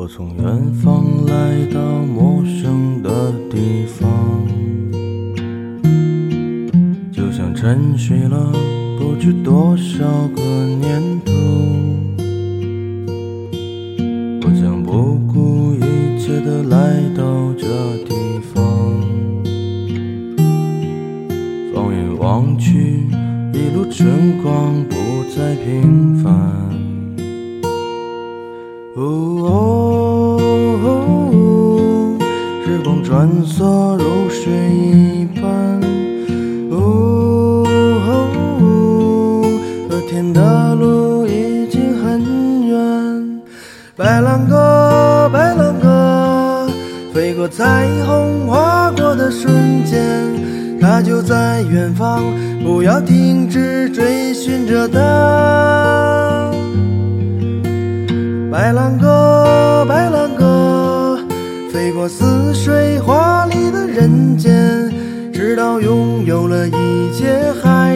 我从远方来到陌生的地方，就像沉睡了不知多少个年头。我将不顾一切的来到这地方，放眼望去，一路春光不再平凡。哦，穿梭如水一般。哦，和天的路已经很远。白兰鸽，白兰鸽，飞过彩虹，划过的瞬间，它就在远方，不要停止追寻着它。白兰鸽，白兰，似水华丽的人间，直到拥有了一切，还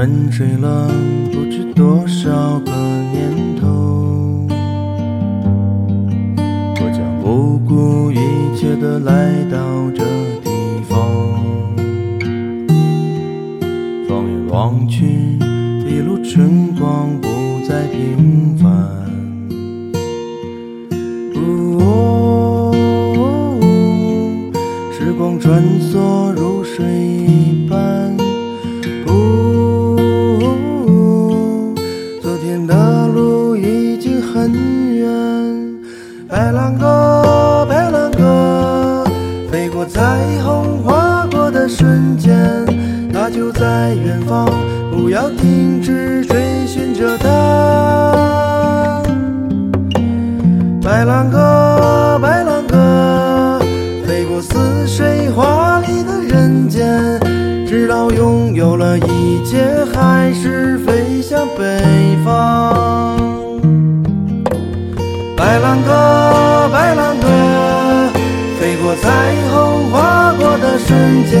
沉睡了不知多少个年头。我将不顾一切的来到这地方，放眼望去，在远方，不要停止追寻着它。白兰鸽，白兰鸽，飞过似水华丽的人间，直到拥有了一切，还是飞向北方。白兰鸽，白兰鸽，飞过彩虹，划过的瞬间，